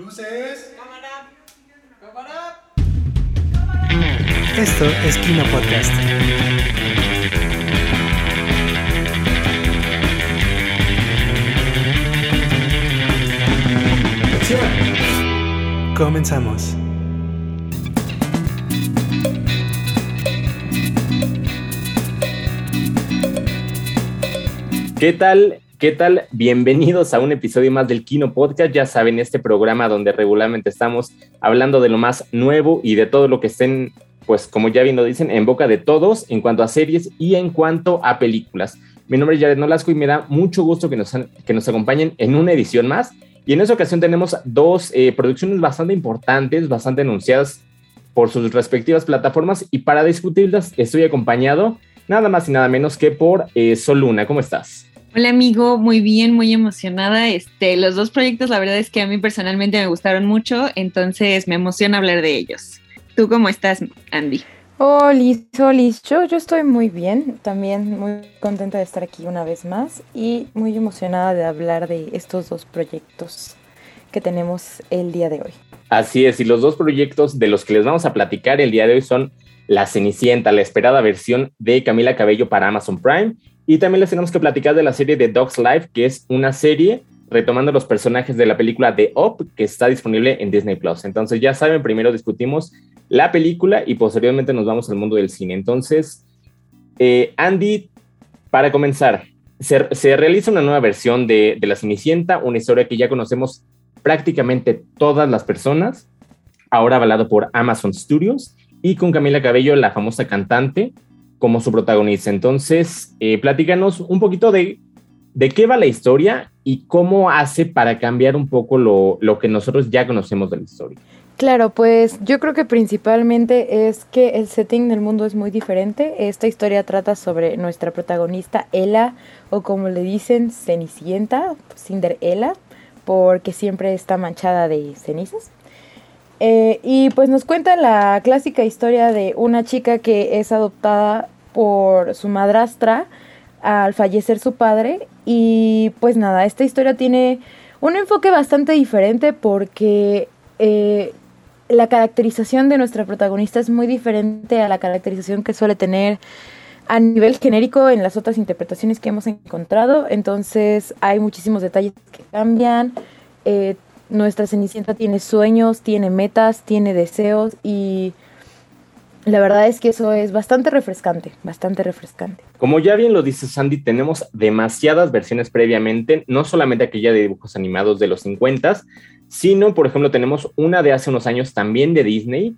Luces. Cámara. Cámara. Esto es Kino Podcast. Comenzamos. ¿Qué tal? ¿Qué tal? Bienvenidos a un episodio más del Kino Podcast. Ya saben, este programa donde regularmente estamos hablando de lo más nuevo y de todo lo que estén, pues como ya bien lo dicen, en boca de todos en cuanto a series y en cuanto a películas. Mi nombre es Jared Nolasco y me da mucho gusto que nos, que nos acompañen en una edición más. Y en esta ocasión tenemos dos eh, producciones bastante importantes, bastante anunciadas por sus respectivas plataformas y para discutirlas estoy acompañado nada más y nada menos que por eh, Soluna. ¿Cómo estás? Hola amigo, muy bien, muy emocionada. Este, los dos proyectos, la verdad es que a mí personalmente me gustaron mucho, entonces me emociona hablar de ellos. ¿Tú cómo estás, Andy? Hola, hola, yo, yo estoy muy bien, también muy contenta de estar aquí una vez más y muy emocionada de hablar de estos dos proyectos que tenemos el día de hoy. Así es, y los dos proyectos de los que les vamos a platicar el día de hoy son La Cenicienta, la esperada versión de Camila Cabello para Amazon Prime, y también les tenemos que platicar de la serie de Dog's Life, que es una serie retomando los personajes de la película The Up, que está disponible en Disney Plus. Entonces, ya saben, primero discutimos la película y posteriormente nos vamos al mundo del cine. Entonces, eh, Andy, para comenzar, se, realiza una nueva versión de, de La Cenicienta, una historia que ya conocemos prácticamente todas las personas, ahora avalado por Amazon Studios y con Camila Cabello, la famosa cantante, como su protagonista. Entonces, eh, platícanos un poquito de, de qué va la historia y cómo hace para cambiar un poco lo, lo que nosotros ya conocemos de la historia. Claro, pues yo creo que principalmente es que el setting del mundo es muy diferente. Esta historia trata sobre nuestra protagonista Ella, o como le dicen, Cenicienta, Cinderella, porque siempre está manchada de cenizas. Eh, y pues nos cuenta la clásica historia de una chica que es adoptada por su madrastra al fallecer su padre. Y pues nada, esta historia tiene un enfoque bastante diferente porque eh, la caracterización de nuestra protagonista es muy diferente a la caracterización que suele tener a nivel genérico en las otras interpretaciones que hemos encontrado. Entonces hay muchísimos detalles que cambian. Eh, nuestra Cenicienta tiene sueños, tiene metas, tiene deseos y la verdad es que eso es bastante refrescante, bastante refrescante. Como ya bien lo dice Sandy, tenemos demasiadas versiones previamente, no solamente aquella de dibujos animados de los 50, sino, por ejemplo, tenemos una de hace unos años también de Disney.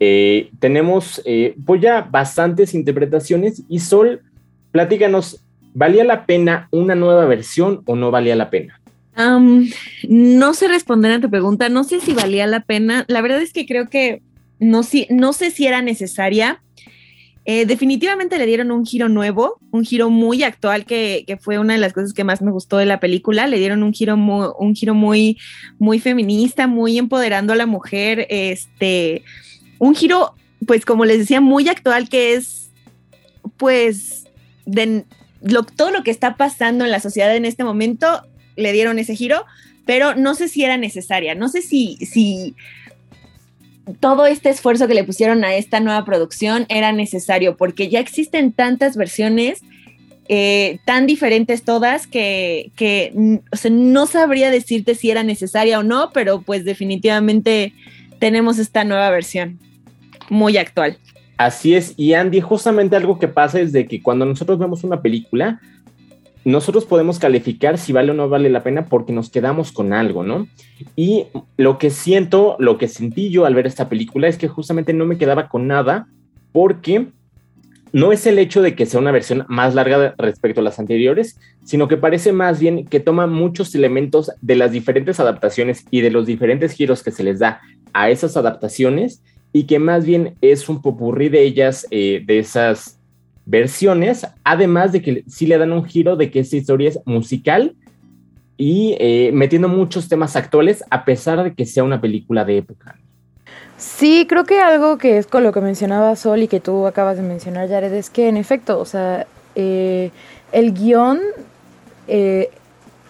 Eh, tenemos eh, pues ya bastantes interpretaciones y Sol, platícanos, ¿valía la pena una nueva versión o no valía la pena? no sé responder a tu pregunta, no sé si valía la pena. La verdad es que creo que no, no sé si era necesaria. Eh, definitivamente le dieron un giro nuevo, un giro muy actual, que, fue una de las cosas que más me gustó de la película. Le dieron un giro muy, un giro muy, muy feminista, muy empoderando a la mujer. Este, un giro, pues como les decía, muy actual, que es, pues, de todo lo que está pasando en la sociedad en este momento le dieron ese giro, pero no sé si era necesaria, no sé si, si todo este esfuerzo que le pusieron a esta nueva producción era necesario, porque ya existen tantas versiones. Eh, tan diferentes todas que, que no sabría decirte si era necesaria o no, pero pues definitivamente tenemos esta nueva versión muy actual. Así es, y Andy, justamente algo que pasa es de que cuando nosotros vemos una película, nosotros podemos calificar si vale o no vale la pena porque nos quedamos con algo, ¿no? Y lo que siento, lo que sentí yo al ver esta película es que justamente no me quedaba con nada porque no es el hecho de que sea una versión más larga respecto a las anteriores, sino que parece más bien que toma muchos elementos de las diferentes adaptaciones y de los diferentes giros que se les da a esas adaptaciones y que más bien es un popurrí de ellas, eh, de esas versiones, además de que sí le dan un giro de que esta historia es musical y eh, metiendo muchos temas actuales a pesar de que sea una película de época. Sí, creo que algo que es con lo que mencionaba Sol y que tú acabas de mencionar, Jared, es que en efecto, o sea, eh, el guion eh,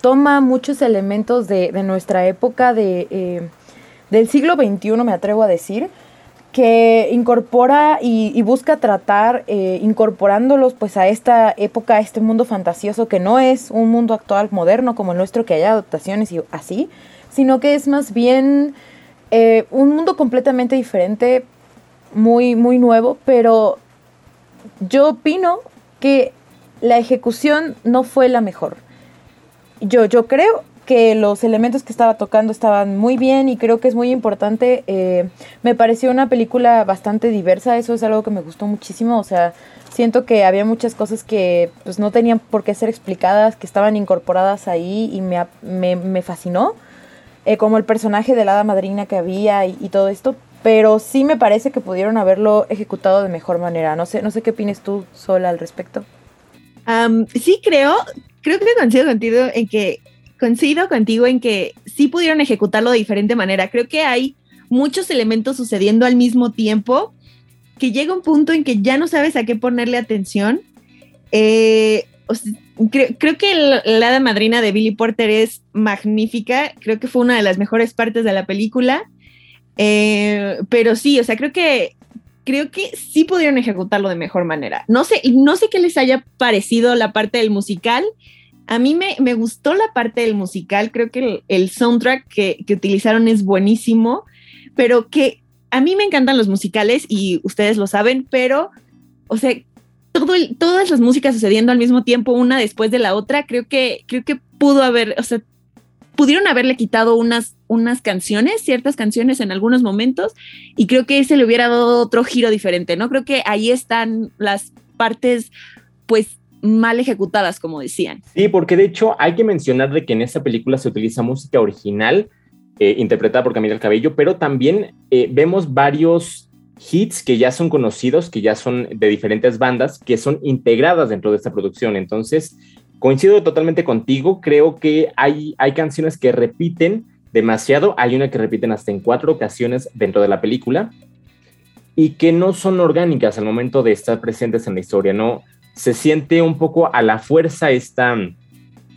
toma muchos elementos de, nuestra época, de del siglo XXI, me atrevo a decir, que incorpora y, busca tratar, eh, incorporándolos pues a esta época, a este mundo fantasioso que no es un mundo actual moderno como el nuestro, que haya adaptaciones y así, sino que es más bien eh, un mundo completamente diferente, muy, muy nuevo, pero yo opino que la ejecución no fue la mejor. Yo, yo creo que los elementos que estaba tocando estaban muy bien y creo que es muy importante. Eh, me pareció una película bastante diversa, eso es algo que me gustó muchísimo, o sea, siento que había muchas cosas que pues, no tenían por qué ser explicadas, que estaban incorporadas ahí y me, me, fascinó, eh, como el personaje de la hada madrina que había y, todo esto, pero sí me parece que pudieron haberlo ejecutado de mejor manera. No sé, no sé qué opinas tú sola al respecto. sí creo, creo que coincido contigo en que coincido contigo en que sí pudieron ejecutarlo de diferente manera. Creo que hay muchos elementos sucediendo al mismo tiempo que llega un punto en que ya no sabes a qué ponerle atención. Eh, creo, que la hada madrina de Billy Porter es magnífica. Creo que fue una de las mejores partes de la película. Eh, pero sí, o sea, creo que creo que sí pudieron ejecutarlo de mejor manera. No sé, no sé qué les haya parecido la parte del musical. A mí me, me gustó la parte del musical, creo que el, soundtrack que, que, utilizaron es buenísimo, pero que a mí me encantan los musicales y ustedes lo saben, pero, o sea, todo todas las músicas sucediendo al mismo tiempo, una después de la otra, creo que, creo que pudo haber, o sea, pudieron haberle quitado unas, unas canciones, ciertas canciones en algunos momentos, y creo que ese le hubiera dado otro giro diferente, ¿no? Creo que ahí están las partes, pues, mal ejecutadas, como decían. Sí, porque de hecho hay que mencionar de que en esta película se utiliza música original eh, interpretada por Camila Cabello, pero también eh, vemos varios hits que ya son conocidos, que ya son de diferentes bandas, que son integradas dentro de esta producción. Entonces, coincido totalmente contigo, creo que hay, hay canciones que repiten demasiado, hay una que repiten hasta en cuatro ocasiones dentro de la película y que no son orgánicas al momento de estar presentes en la historia, no, se siente un poco a la fuerza esta,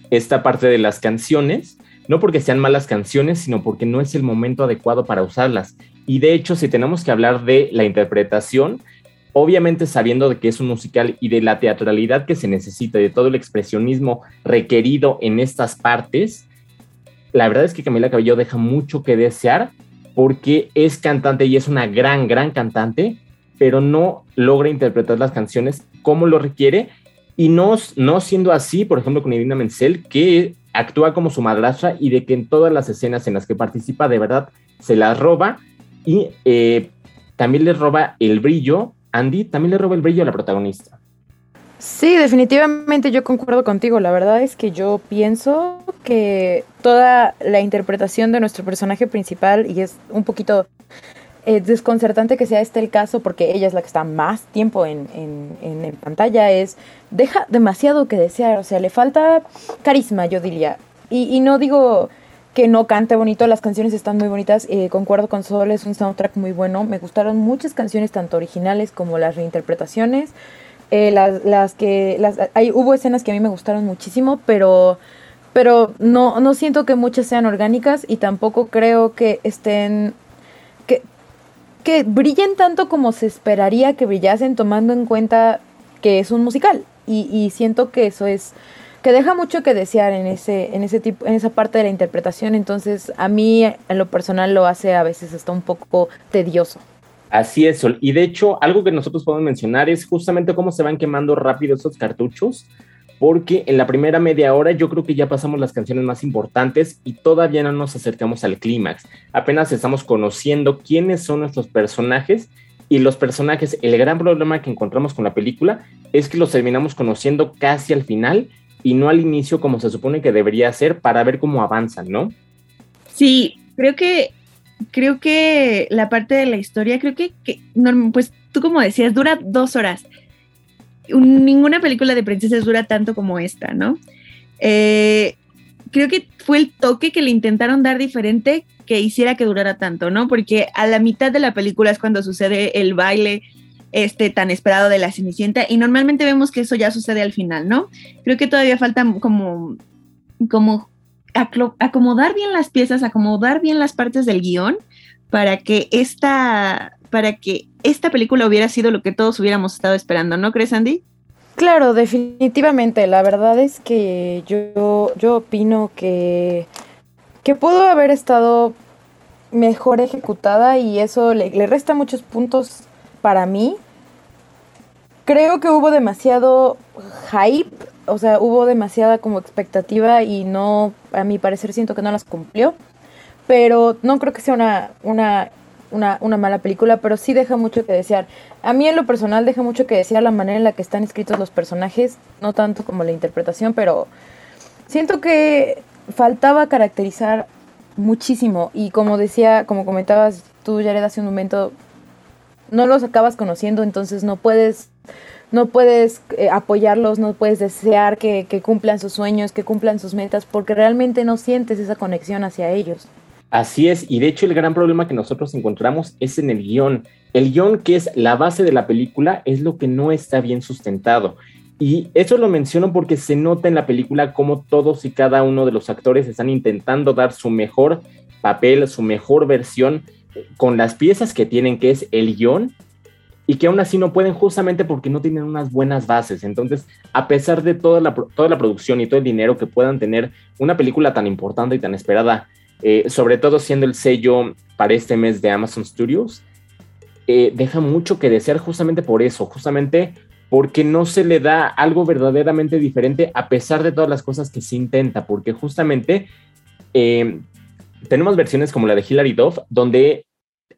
esta parte de las canciones, no porque sean malas canciones, sino porque no es el momento adecuado para usarlas. Y de hecho, si tenemos que hablar de la interpretación, obviamente sabiendo de que es un musical y de la teatralidad que se necesita, de todo el expresionismo requerido en estas partes, la verdad es que Camila Cabello deja mucho que desear porque es cantante y es una gran, gran cantante, pero no logra interpretar las canciones como lo requiere y no, no siendo así, por ejemplo, con Irina Menzel, que actúa como su madrastra y de que en todas las escenas en las que participa de verdad se las roba y eh, también le roba el brillo, Andy también le roba el brillo a la protagonista. Sí, definitivamente yo concuerdo contigo. La verdad es que yo pienso que toda la interpretación de nuestro personaje principal, y es un poquito es desconcertante que sea este el caso porque ella es la que está más tiempo en, en, pantalla, es deja demasiado que desear, o sea, le falta carisma, yo diría. Y, y no digo que no cante bonito, las canciones están muy bonitas, eh, concuerdo con Sol, es un soundtrack muy bueno, me gustaron muchas canciones, tanto originales como las reinterpretaciones, eh, las, las, que, las, hay, hubo escenas que a mí me gustaron muchísimo, pero pero no, no siento que muchas sean orgánicas y tampoco creo que estén que brillen tanto como se esperaría que brillasen tomando en cuenta que es un musical. Y, siento que eso es que deja mucho que desear en ese en ese tipo en esa parte de la interpretación. Entonces a mí en lo personal lo hace a veces hasta un poco tedioso. Así es, Sol. Y de hecho, algo que nosotros podemos mencionar es justamente cómo se van quemando rápido esos cartuchos porque en la primera media hora yo creo que ya pasamos las canciones más importantes y todavía no nos acercamos al clímax. Apenas estamos conociendo quiénes son nuestros personajes y los personajes, el gran problema que encontramos con la película es que los terminamos conociendo casi al final y no al inicio como se supone que debería ser para ver cómo avanzan, ¿no? Sí, creo que creo que la parte de la historia, creo que, pues tú como decías, dura dos horas ninguna película de princesas dura tanto como esta, ¿no? Eh, creo que fue el toque que le intentaron dar diferente que hiciera que durara tanto, ¿no? Porque a la mitad de la película es cuando sucede el baile este tan esperado de la Cenicienta y normalmente vemos que eso ya sucede al final, ¿no? Creo que todavía falta como como acomodar bien las piezas, acomodar bien las partes del guion para que esta, para que esta película hubiera sido lo que todos hubiéramos estado esperando, ¿no crees, Andy? Claro, definitivamente. La verdad es que yo, yo opino que, que pudo haber estado mejor ejecutada y eso le, le resta muchos puntos para mí. Creo que hubo demasiado hype, o sea, hubo demasiada como expectativa y no, a mi parecer siento que no las cumplió pero no creo que sea una, una, una, una, mala película, pero sí deja mucho que desear. A mí en lo personal deja mucho que desear la manera en la que están escritos los personajes, no tanto como la interpretación, pero siento que faltaba caracterizar muchísimo y como decía, como comentabas tú, Jared, hace un momento, no los acabas conociendo, entonces no puedes no puedes eh, apoyarlos, no puedes desear que, que cumplan sus sueños, que cumplan sus metas, porque realmente no sientes esa conexión hacia ellos. Así es, y de hecho el gran problema que nosotros encontramos es en el guion. El guion, que es la base de la película, es lo que no está bien sustentado. Y eso lo menciono porque se nota en la película cómo todos y cada uno de los actores están intentando dar su mejor papel, su mejor versión eh, con las piezas que tienen, que es el guion, y que aún así no pueden justamente porque no tienen unas buenas bases. Entonces, a pesar de toda la, toda la producción y todo el dinero que puedan tener una película tan importante y tan esperada, eh, sobre todo siendo el sello para este mes de Amazon Studios, eh, deja mucho que desear justamente por eso, justamente porque no se le da algo verdaderamente diferente a pesar de todas las cosas que se intenta, porque justamente eh, tenemos versiones como la de Hilary Duff, donde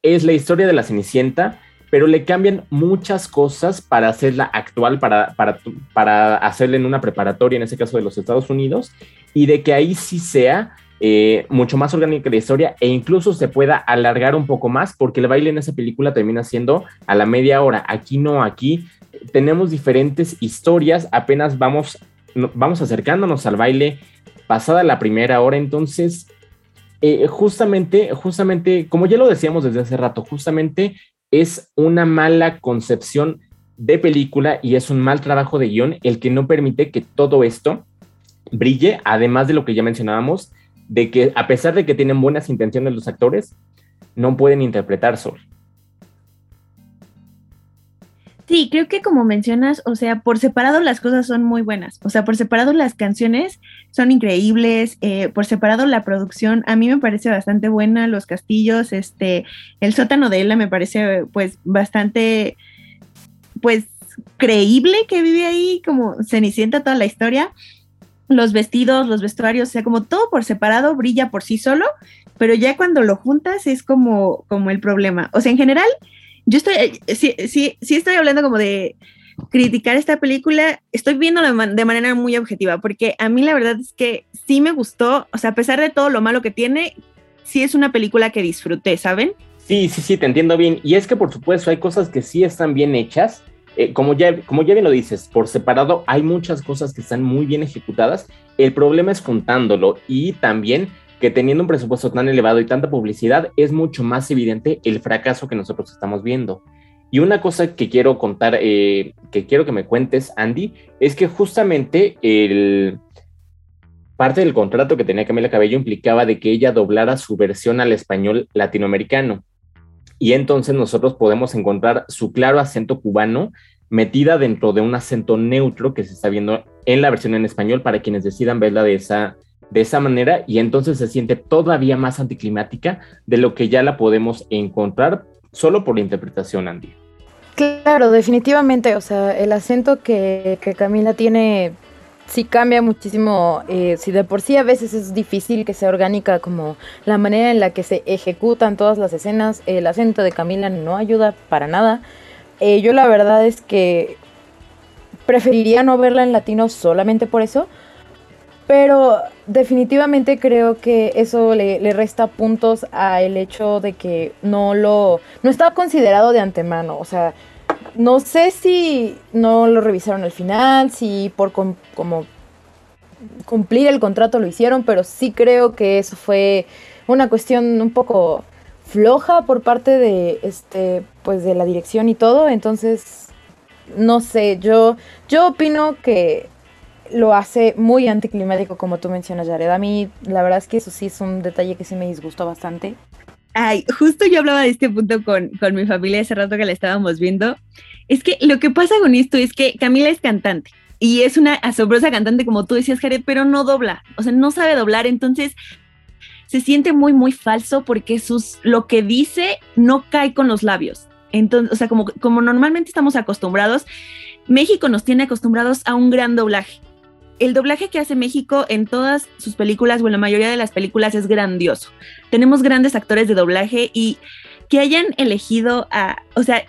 es la historia de la Cenicienta, pero le cambian muchas cosas para hacerla actual, para, para, para hacerla en una preparatoria, en ese caso de los Estados Unidos, y de que ahí sí sea eh, mucho más orgánica la historia e incluso se pueda alargar un poco más porque el baile en esa película termina siendo a la media hora. Aquí no, aquí tenemos diferentes historias, apenas vamos, vamos acercándonos al baile pasada la primera hora, entonces eh, justamente, justamente, como ya lo decíamos desde hace rato, justamente es una mala concepción de película y es un mal trabajo de guion el que no permite que todo esto brille, además de lo que ya mencionábamos, de que a pesar de que tienen buenas intenciones los actores, no pueden interpretar Sol. Sí, creo que como mencionas, o sea, por separado las cosas son muy buenas. O sea, por separado las canciones son increíbles. Eh, por separado la producción a mí me parece bastante buena. Los castillos, este, el sótano de Ella me parece pues bastante, pues creíble que vive ahí, como Cenicienta toda la historia los vestidos, los vestuarios, o sea, como todo por separado brilla por sí solo, pero ya cuando lo juntas es como, como el problema. O sea, en general, yo estoy, eh, sí, sí, sí estoy hablando como de criticar esta película, estoy viendo de manera muy objetiva, porque a mí la verdad es que sí me gustó, o sea, a pesar de todo lo malo que tiene, sí es una película que disfruté, ¿saben? Sí, sí, sí, te entiendo bien. Y es que por supuesto hay cosas que sí están bien hechas, eh, como, ya, como ya bien lo dices, por separado hay muchas cosas que están muy bien ejecutadas. El problema es juntándolo y también que teniendo un presupuesto tan elevado y tanta publicidad es mucho más evidente el fracaso que nosotros estamos viendo. Y una cosa que quiero contar, eh, que quiero que me cuentes, Andy, es que justamente el parte del contrato que tenía Camila Cabello implicaba de que ella doblara su versión al español latinoamericano y entonces nosotros podemos encontrar su claro acento cubano metida dentro de un acento neutro que se está viendo en la versión en español para quienes decidan verla de esa, de esa manera y entonces se siente todavía más anticlimática de lo que ya la podemos encontrar solo por interpretación, Andy. Claro, definitivamente, o sea, el acento que, que Camila tiene sí cambia muchísimo, eh, si de por sí a veces es difícil que sea orgánica como la manera en la que se ejecutan todas las escenas, el acento de Camila no ayuda para nada. Eh, yo la verdad es que preferiría no verla en latino solamente por eso, pero definitivamente creo que eso le, le resta puntos al hecho de que no lo no estaba considerado de antemano, o sea, no sé si no lo revisaron al final, si por como cumplir el contrato lo hicieron, pero sí creo que eso fue una cuestión un poco floja por parte de este pues de la dirección y todo, entonces no sé, yo yo opino que lo hace muy anticlimático, como tú mencionas, Jared. A mí, la verdad es que eso sí es un detalle que sí me disgustó bastante. Ay, justo yo hablaba de este punto con, con mi familia hace rato que la estábamos viendo. Es que lo que pasa con esto es que Camila es cantante y es una asombrosa cantante, como tú decías, Jared, pero no dobla, o sea, no sabe doblar, entonces se siente muy, muy falso porque sus, lo que dice no cae con los labios. Entonces, o sea, como, como normalmente estamos acostumbrados, México nos tiene acostumbrados a un gran doblaje. El doblaje que hace México en todas sus películas o en la mayoría de las películas es grandioso. Tenemos grandes actores de doblaje y que hayan elegido a, o sea,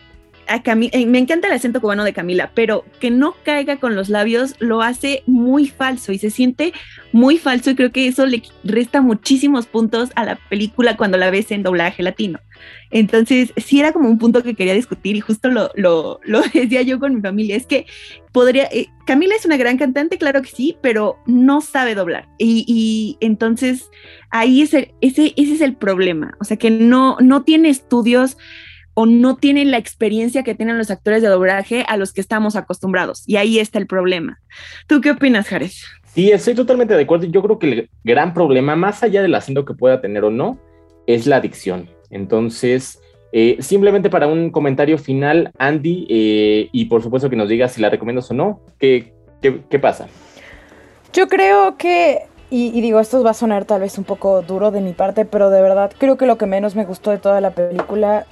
a eh, me encanta el acento cubano de Camila, pero que no caiga con los labios lo hace muy falso y se siente muy falso y creo que eso le resta muchísimos puntos a la película cuando la ves en doblaje latino. Entonces, sí era como un punto que quería discutir y justo lo, lo, decía yo con mi familia, es que podría, eh, Camila es una gran cantante, claro que sí, pero no sabe doblar. Y, entonces ahí es ese, ese es el problema, o sea, que no, no tiene estudios o no tienen la experiencia que tienen los actores de doblaje a los que estamos acostumbrados. Y ahí está el problema. ¿Tú qué opinas, Jares? Sí, estoy totalmente de acuerdo. Yo creo que el gran problema, más allá del acento que pueda tener o no, es la adicción. Entonces, eh, simplemente para un comentario final, Andy, eh, y por supuesto que nos digas si la recomiendas o no, ¿qué, qué, pasa? Yo creo que y, y, digo, esto va a sonar tal vez un poco duro de mi parte, pero de verdad creo que lo que menos me gustó de toda la película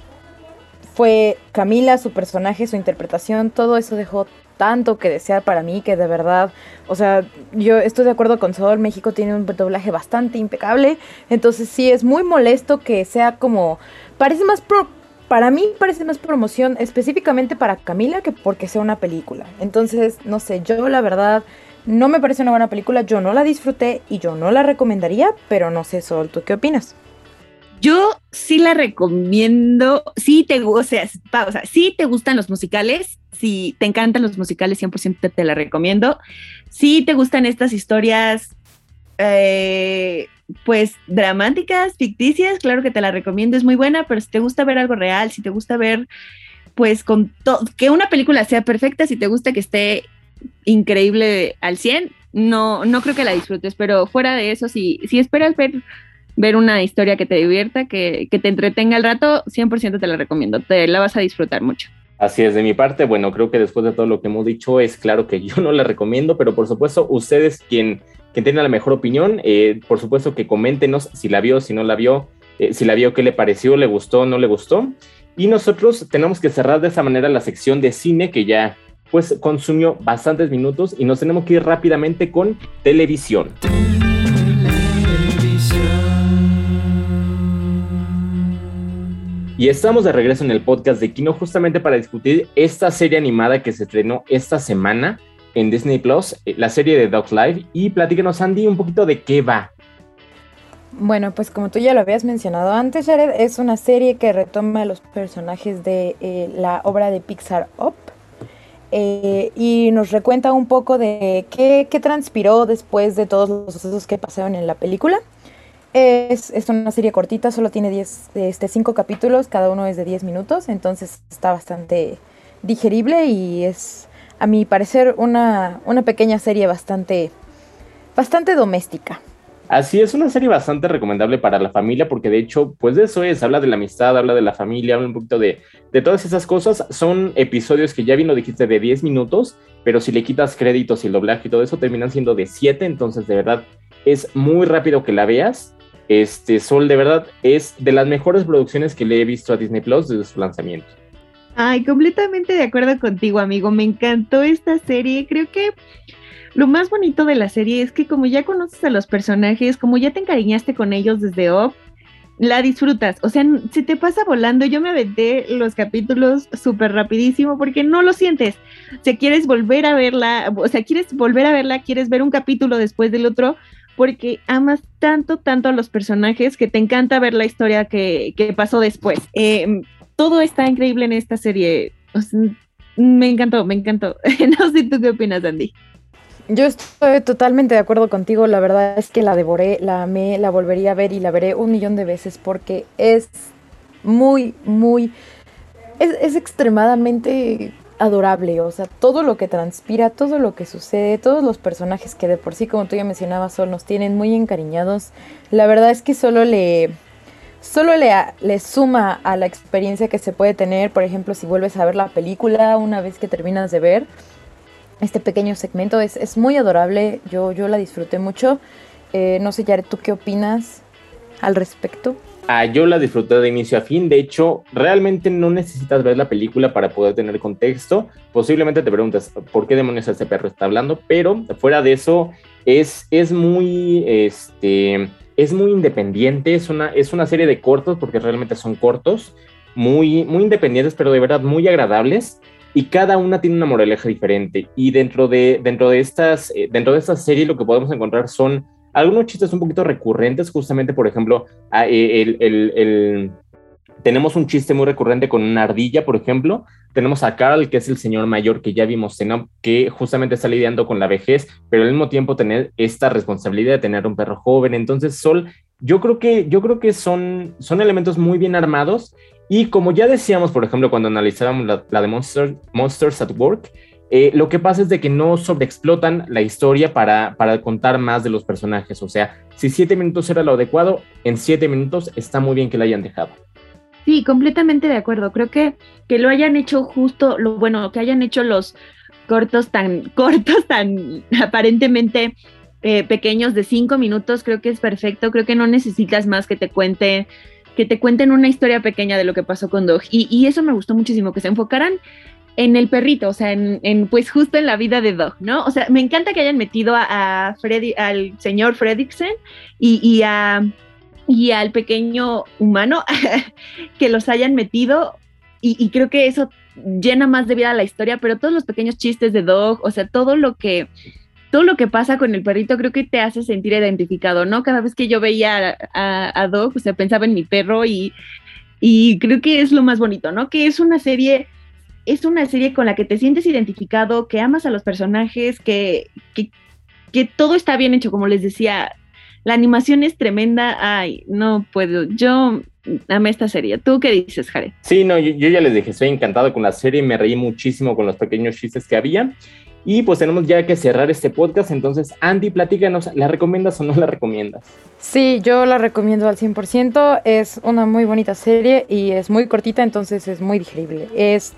fue Camila, su personaje, su interpretación, todo eso dejó tanto que desear para mí que de verdad, o sea, yo estoy de acuerdo con Sol, México tiene un doblaje bastante impecable, entonces sí es muy molesto que sea como, parece más pro, para mí parece más promoción específicamente para Camila que porque sea una película. Entonces, no sé, yo la verdad no me parece una buena película, yo no la disfruté y yo no la recomendaría, pero no sé, Sol, ¿tú qué opinas? Yo sí la recomiendo, sí te, o sea, sí te gustan los musicales, si te encantan los musicales, 100% te la recomiendo. Si te gustan estas historias, eh, pues dramáticas, ficticias, claro que te la recomiendo, es muy buena, pero si te gusta ver algo real, si te gusta ver, pues con que una película sea perfecta, si te gusta que esté increíble al 100, no, no creo que la disfrutes, pero fuera de eso, si, si esperas ver ver una historia que te divierta, que, te entretenga el rato, 100% te la recomiendo, te la vas a disfrutar mucho. Así es, de mi parte, bueno, creo que después de todo lo que hemos dicho, es claro que yo no la recomiendo, pero por supuesto, ustedes quien, quien tenga la mejor opinión, eh, por supuesto que coméntenos si la vio, si no la vio, eh, si la vio, qué le pareció, le gustó, no le gustó. Y nosotros tenemos que cerrar de esa manera la sección de cine que ya pues consumió bastantes minutos y nos tenemos que ir rápidamente con televisión. Y estamos de regreso en el podcast de Kino justamente para discutir esta serie animada que se estrenó esta semana en Disney Plus, eh, la serie de Dogs Live. Y platícanos, Andy, un poquito de qué va. Bueno, pues como tú ya lo habías mencionado antes, Jared, es una serie que retoma los personajes de eh, la obra de Pixar Up. Eh, y nos recuenta un poco de qué, qué transpiró después de todos los sucesos que pasaron en la película. Es, una serie cortita, solo tiene 10, este, 5 capítulos, cada uno es de 10 minutos, entonces está bastante digerible y es, a mi parecer, una, una pequeña serie bastante, bastante doméstica. Así es, una serie bastante recomendable para la familia porque de hecho, pues de eso es, habla de la amistad, habla de la familia, habla un poquito de, de todas esas cosas. Son episodios que ya bien lo dijiste de 10 minutos, pero si le quitas créditos y el doblaje y todo eso, terminan siendo de 7, entonces de verdad es muy rápido que la veas este Sol de verdad es de las mejores producciones que le he visto a Disney Plus desde su lanzamiento. Ay, completamente de acuerdo contigo, amigo. Me encantó esta serie. Creo que lo más bonito de la serie es que como ya conoces a los personajes, como ya te encariñaste con ellos desde Off, la disfrutas. O sea, se te pasa volando. Yo me aventé los capítulos súper rapidísimo porque no lo sientes. O sea, quieres volver a verla, o sea, quieres volver a verla, quieres ver un capítulo después del otro, porque amas tanto, tanto a los personajes que te encanta ver la historia que, pasó después. Em, todo está increíble en esta serie. me encantó, me encantó. no sé tú qué opinas, Andy. Yo estoy totalmente de acuerdo contigo. La verdad es que la devoré, la amé, la volvería a ver y la veré un millón de veces porque es muy, muy. Es, es extremadamente adorable, o sea, todo lo que transpira, todo lo que sucede, todos los personajes que de por sí, como tú ya mencionabas, Sol, nos tienen muy encariñados, la verdad es que solo le, solo le, le suma a la experiencia que se puede tener, por ejemplo, si vuelves a ver la película una vez que terminas de ver, este pequeño segmento es, es muy adorable, yo, yo la disfruté mucho, eh, no sé, Jared, ¿tú qué opinas al respecto? Ah, yo la disfruté de inicio a fin. De hecho, realmente no necesitas ver la película para poder tener contexto. Posiblemente te preguntas por qué demonios este perro está hablando, pero fuera de eso, es, es muy. Este, es muy independiente. Es una, es una serie de cortos, porque realmente son cortos, muy, muy independientes, pero de verdad muy agradables. Y cada una tiene una moraleja diferente. Y dentro de, dentro de, estas, eh, dentro de esta serie, lo que podemos encontrar son algunos chistes un poquito recurrentes, justamente, por ejemplo, eh, el, tenemos un chiste muy recurrente con una ardilla, por ejemplo. Tenemos a Carl, que es el señor mayor que ya vimos, que justamente está lidiando con la vejez, pero al mismo tiempo tener esta responsabilidad de tener un perro joven. Entonces, Sol, yo creo que, yo creo que son, son elementos muy bien armados. Y como ya decíamos, por ejemplo, cuando analizábamos la, la de Monsters at Work, eh, lo que pasa es de que no sobreexplotan la historia para, para contar más de los personajes. O sea, si siete minutos era lo adecuado, en siete minutos está muy bien que la hayan dejado. Sí, completamente de acuerdo. Creo que, que lo hayan hecho justo, lo bueno, que hayan hecho los cortos tan cortos, tan aparentemente eh, pequeños de cinco minutos, creo que es perfecto. Creo que no necesitas más que te cuente que te cuenten una historia pequeña de lo que pasó con Dog. Y, y eso me gustó muchísimo, que se enfocaran en el perrito, o sea, en, pues justo en la vida de Dog, ¿no? O sea, me encanta que hayan metido a, Freddy, al señor Fredrickson y, y, a, y al pequeño humano, que los hayan metido y, creo que eso llena más de vida a la historia, pero todos los pequeños chistes de Dog, o sea, todo lo que todo lo que pasa con el perrito creo que te hace sentir identificado, ¿no? Cada vez que yo veía a, a, Dog, o sea, pensaba en mi perro y, y creo que es lo más bonito, ¿no? Que es una serie es una serie con la que te sientes identificado, que amas a los personajes, que, que, todo está bien hecho, como les decía. La animación es tremenda. Ay, no puedo. Yo amé esta serie. ¿Tú qué dices, Jared? Sí, no, yo, yo, ya les dije, estoy encantado con la serie, me reí muchísimo con los pequeños chistes que había. Y pues tenemos ya que cerrar este podcast, entonces Andy, platícanos, ¿la recomiendas o no la recomiendas? Sí, yo la recomiendo al 100%, es una muy bonita serie y es muy cortita, entonces es muy digerible. Es,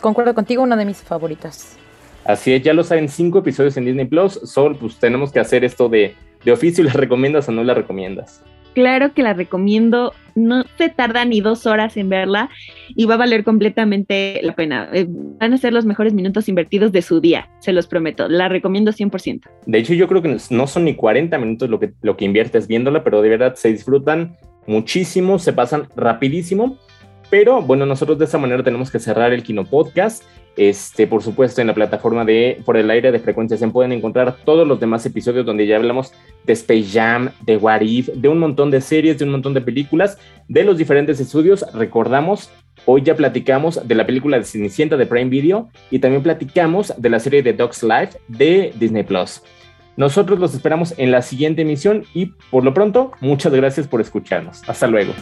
concuerdo contigo, una de mis favoritas. Así es, ya lo saben, cinco episodios en Disney Plus, solo pues tenemos que hacer esto de, de oficio, ¿la recomiendas o no la recomiendas? claro que la recomiendo. No se tarda ni dos horas en verla y va a valer completamente la pena. Eh, van a ser los mejores minutos invertidos de su día, se los prometo. La recomiendo 100%. De hecho, yo creo que no son ni 40 minutos lo que, lo que inviertes viéndola, pero de verdad se disfrutan muchísimo, se pasan rapidísimo. Pero bueno, nosotros de esta manera tenemos que cerrar el Kino Podcast. Este, por supuesto, en la plataforma de Por el Aire de Frecuencias se pueden encontrar todos los demás episodios donde ya hablamos de Space Jam, de What If, de un montón de series, de un montón de películas, de los diferentes estudios. Recordamos, hoy ya platicamos de la película de Cenicienta de Prime Video y también platicamos de la serie de Dogs Life de Disney Plus. Nosotros los esperamos en la siguiente emisión y por lo pronto, muchas gracias por escucharnos. Hasta luego.